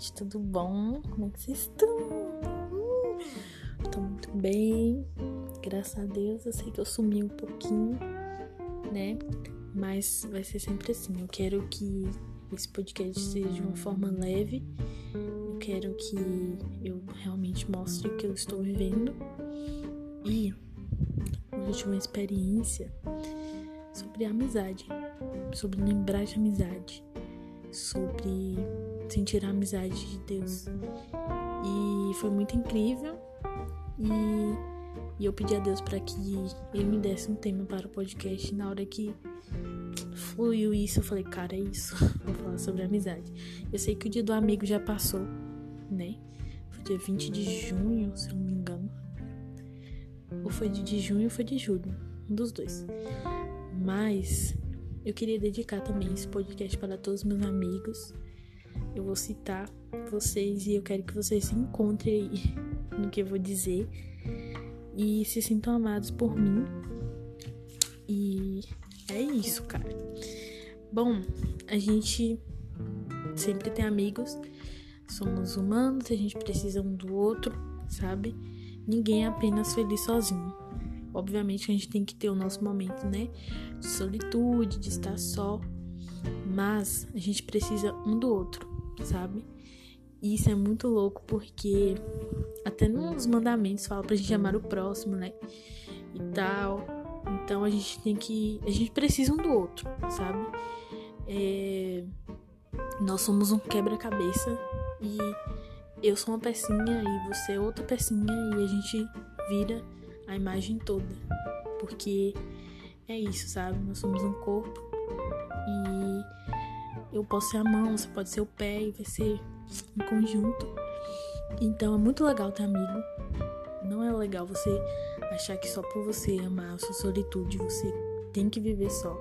gente? Tudo bom? Como é que vocês estão? Hum, tô muito bem, graças a Deus. Eu sei que eu sumi um pouquinho, né? Mas vai ser sempre assim. Eu quero que esse podcast seja de uma forma leve. Eu quero que eu realmente mostre o que eu estou vivendo. E hoje uma experiência sobre amizade, sobre lembrar de amizade sobre sentir a amizade de Deus. E foi muito incrível. E, e eu pedi a Deus para que ele me desse um tema para o podcast. Na hora que fluiu isso, eu falei, cara, é isso. Vou falar sobre amizade. Eu sei que o dia do amigo já passou, né? Foi dia 20 de junho, se eu não me engano. Ou foi de junho ou foi de julho. Um dos dois. Mas eu queria dedicar também esse podcast para todos os meus amigos. Eu vou citar vocês e eu quero que vocês se encontrem aí no que eu vou dizer e se sintam amados por mim. E é isso, cara. Bom, a gente sempre tem amigos, somos humanos, a gente precisa um do outro, sabe? Ninguém é apenas feliz sozinho. Obviamente a gente tem que ter o nosso momento, né? De solitude, de estar só. Mas a gente precisa um do outro, sabe? E isso é muito louco porque até nos mandamentos fala pra gente amar o próximo, né? E tal. Então a gente tem que. A gente precisa um do outro, sabe? É... Nós somos um quebra-cabeça e eu sou uma pecinha e você é outra pecinha e a gente vira a imagem toda. Porque é isso, sabe? Nós somos um corpo e eu posso ser a mão, você pode ser o pé e vai ser um conjunto. Então é muito legal ter amigo. Não é legal você achar que só por você amar a sua solitude você tem que viver só.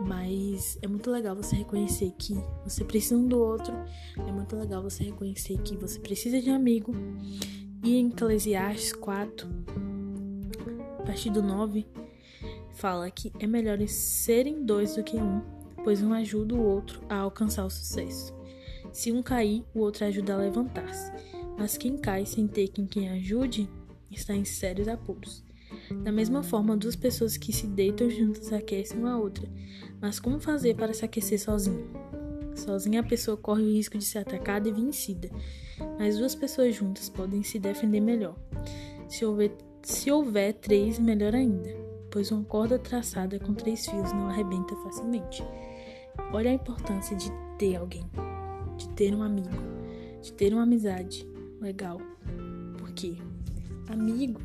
Mas é muito legal você reconhecer que você precisa um do outro. É muito legal você reconhecer que você precisa de um amigo. E em Eclesiastes 4, a partir do 9, fala que é melhor serem dois do que um, pois um ajuda o outro a alcançar o sucesso. Se um cair, o outro ajuda a levantar-se, mas quem cai sem ter quem quem ajude está em sérios apuros. Da mesma forma, duas pessoas que se deitam juntas aquecem uma outra, mas como fazer para se aquecer sozinho? Sozinha a pessoa corre o risco de ser atacada e vencida, mas duas pessoas juntas podem se defender melhor. Se houver se houver três, melhor ainda, pois uma corda traçada com três fios não arrebenta facilmente. Olha a importância de ter alguém, de ter um amigo, de ter uma amizade legal. Porque amigo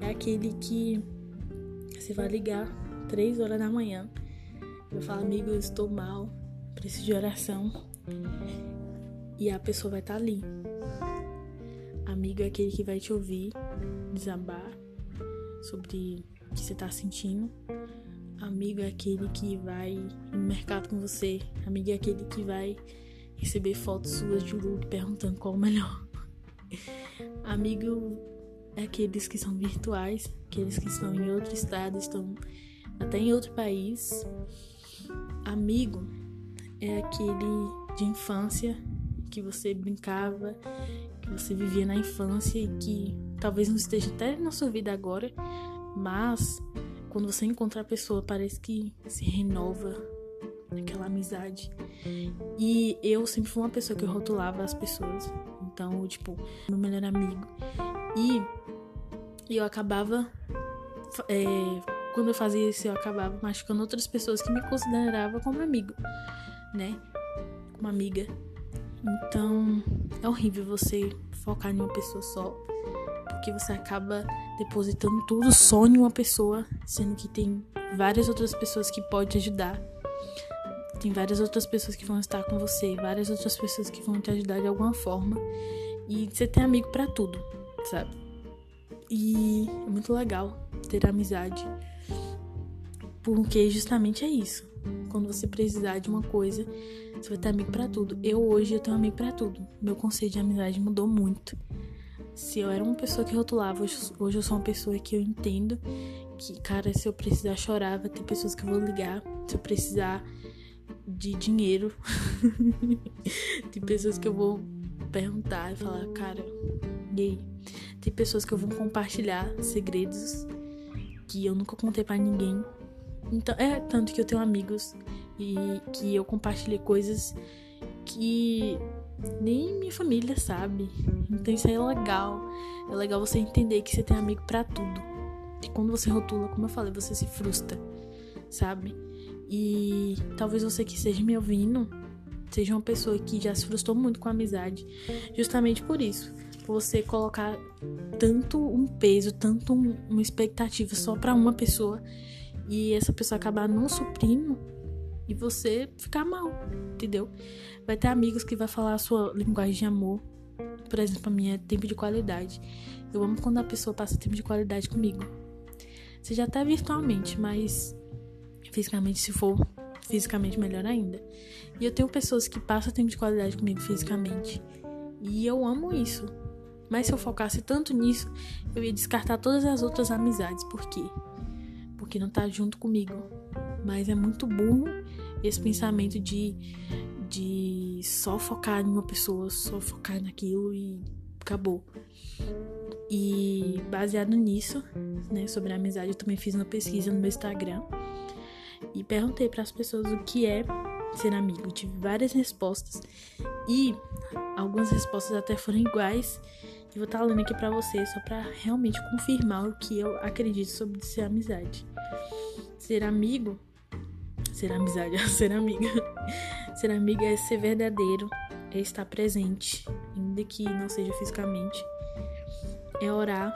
é aquele que você vai ligar três horas da manhã, vai falar, amigo, eu estou mal, preciso de oração. E a pessoa vai estar ali. Amigo é aquele que vai te ouvir, desabar sobre o que você tá sentindo. Amigo é aquele que vai no mercado com você. Amigo é aquele que vai receber fotos suas de look perguntando qual o melhor. Amigo é aqueles que são virtuais, aqueles que estão em outro estado, estão até em outro país. Amigo é aquele de infância que você brincava, que você vivia na infância e que talvez não esteja até na sua vida agora, mas quando você encontra a pessoa, parece que se renova aquela amizade. E eu sempre fui uma pessoa que rotulava as pessoas. Então, tipo, meu melhor amigo. E eu acabava. É, quando eu fazia isso, eu acabava machucando outras pessoas que me consideravam como amigo, né? Como amiga. Então, é horrível você focar em uma pessoa só porque você acaba depositando tudo só em uma pessoa, sendo que tem várias outras pessoas que podem te ajudar. Tem várias outras pessoas que vão estar com você, várias outras pessoas que vão te ajudar de alguma forma. E você tem amigo para tudo, sabe? E é muito legal ter amizade. Porque justamente é isso. Quando você precisar de uma coisa, você vai ter amigo para tudo. Eu hoje eu tenho amigo para tudo. Meu conceito de amizade mudou muito. Se eu era uma pessoa que rotulava, hoje eu sou uma pessoa que eu entendo que, cara, se eu precisar chorar, vai ter pessoas que eu vou ligar. Se eu precisar de dinheiro, tem pessoas que eu vou perguntar e falar, cara, e aí? Tem pessoas que eu vou compartilhar segredos que eu nunca contei para ninguém. Então, é tanto que eu tenho amigos e que eu compartilhei coisas que nem minha família sabe. Então isso é legal. É legal você entender que você tem amigo para tudo. E quando você rotula, como eu falei, você se frustra, sabe? E talvez você que esteja me ouvindo seja uma pessoa que já se frustrou muito com a amizade, justamente por isso. Por você colocar tanto um peso, tanto um, uma expectativa só para uma pessoa e essa pessoa acabar não suprindo e você ficar mal, entendeu? Vai ter amigos que vai falar a sua linguagem de amor. Por exemplo, a minha é tempo de qualidade. Eu amo quando a pessoa passa tempo de qualidade comigo. Seja até virtualmente, mas fisicamente, se for fisicamente, melhor ainda. E eu tenho pessoas que passam tempo de qualidade comigo fisicamente. E eu amo isso. Mas se eu focasse tanto nisso, eu ia descartar todas as outras amizades. Por quê? Porque não tá junto comigo. Mas é muito burro esse pensamento de, de só focar em uma pessoa, só focar naquilo e acabou. E baseado nisso, né, sobre a amizade, eu também fiz uma pesquisa no meu Instagram e perguntei para as pessoas o que é ser amigo. Tive várias respostas e algumas respostas até foram iguais. E vou estar tá lendo aqui para vocês só para realmente confirmar o que eu acredito sobre ser amizade. Ser amigo Ser amizade é ser amiga. Ser amiga é ser verdadeiro, é estar presente, ainda que não seja fisicamente. É orar,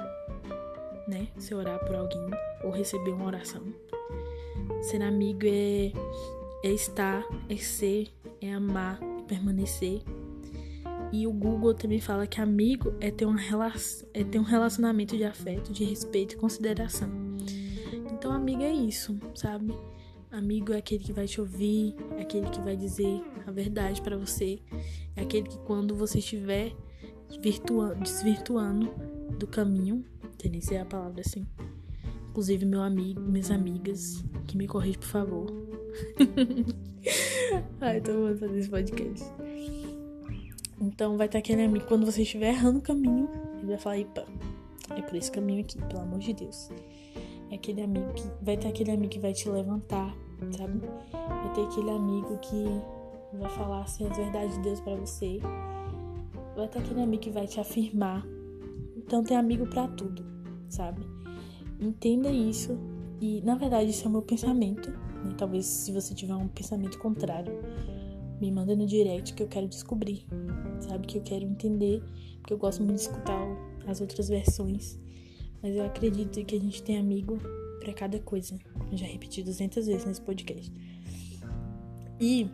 né? Se orar por alguém ou receber uma oração. Ser amigo é, é estar, é ser, é amar, é permanecer. E o Google também fala que amigo é ter, uma relação, é ter um relacionamento de afeto, de respeito e consideração. Então, amigo é isso, sabe? Amigo é aquele que vai te ouvir, é aquele que vai dizer a verdade para você, é aquele que quando você estiver desvirtuando do caminho, tem ser a palavra assim. Inclusive meu amigo, minhas amigas, que me corrige, por favor. Ai, tô amando fazer esse podcast. Então vai ter aquele amigo, quando você estiver errando o caminho, ele vai falar, epa, é por esse caminho aqui, pelo amor de Deus. É aquele amigo que vai ter aquele amigo que vai te levantar, sabe? Vai ter aquele amigo que vai falar assim as verdades de Deus para você. Vai ter aquele amigo que vai te afirmar. Então tem amigo para tudo, sabe? Entenda isso e na verdade isso é o meu pensamento. Né? Talvez se você tiver um pensamento contrário, me manda no direct que eu quero descobrir, sabe? Que eu quero entender, porque eu gosto muito de escutar as outras versões mas eu acredito que a gente tem amigo para cada coisa. Eu já repeti 200 vezes nesse podcast. E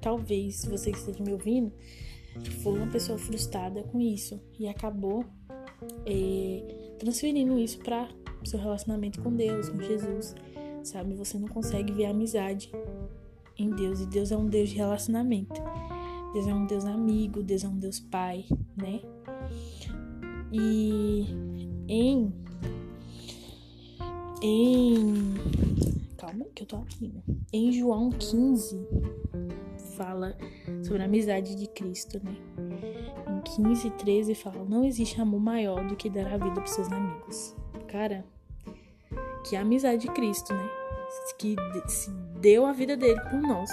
talvez você que esteja me ouvindo for uma pessoa frustrada com isso e acabou é, transferindo isso para seu relacionamento com Deus, com Jesus, sabe? Você não consegue ver a amizade em Deus e Deus é um Deus de relacionamento. Deus é um Deus amigo, Deus é um Deus pai, né? E em em calma que eu tô aqui. Em João 15 fala sobre a amizade de Cristo, né? Em 15 e 13 fala: "Não existe amor maior do que dar a vida para seus amigos". Cara, que a amizade de Cristo, né? Que se deu a vida dele por nós.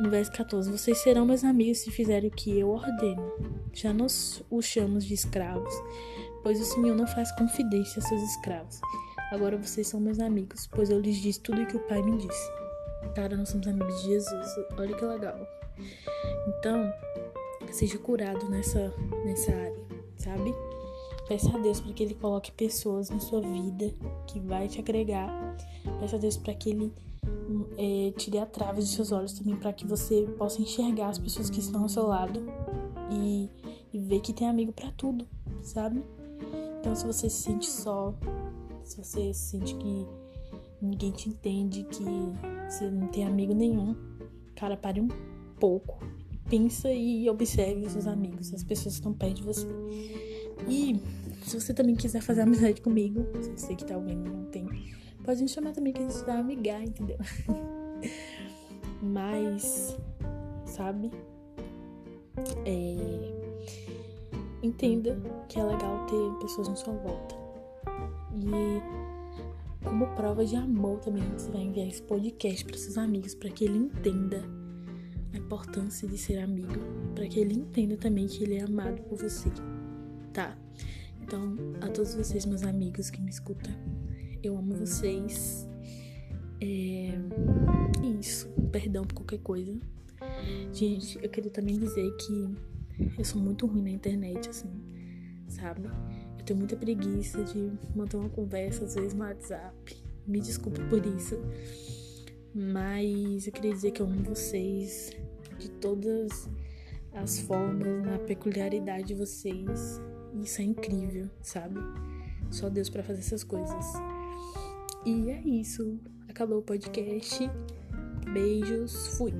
No verso 14: Vocês serão meus amigos se fizerem o que eu ordeno. Já nos os chamamos de escravos, pois o Senhor não faz confidência a seus escravos. Agora vocês são meus amigos, pois eu lhes disse tudo o que o Pai me disse. Cara, nós somos amigos de Jesus. Olha que legal. Então, seja curado nessa, nessa área, sabe? Peça a Deus para que Ele coloque pessoas na sua vida que vai te agregar. Peça a Deus para que Ele é, tire a trave dos seus olhos também, para que você possa enxergar as pessoas que estão ao seu lado e, e ver que tem amigo para tudo, sabe? Então, se você se sente só, se você sente que ninguém te entende, que você não tem amigo nenhum, cara, pare um pouco. Pensa e observe os seus amigos, as pessoas que estão perto de você. E se você também quiser fazer amizade comigo, se você que tá ouvindo não tem, pode me chamar também que a gente vai amigar, entendeu? Mas, sabe? É, entenda que é legal ter pessoas na sua volta. E como prova de amor também você vai enviar esse podcast para seus amigos para que ele entenda a importância de ser amigo, para que ele entenda também que ele é amado por você, tá? Então, a todos vocês, meus amigos que me escutam, eu amo vocês. É isso. Perdão por qualquer coisa. Gente, eu queria também dizer que eu sou muito ruim na internet, assim, sabe? Eu tenho muita preguiça de manter uma conversa, às vezes no WhatsApp. Me desculpe por isso. Mas eu queria dizer que eu amo vocês de todas as formas, na peculiaridade de vocês. Isso é incrível, sabe? Só Deus para fazer essas coisas. E é isso. Acabou o podcast. Beijos. Fui.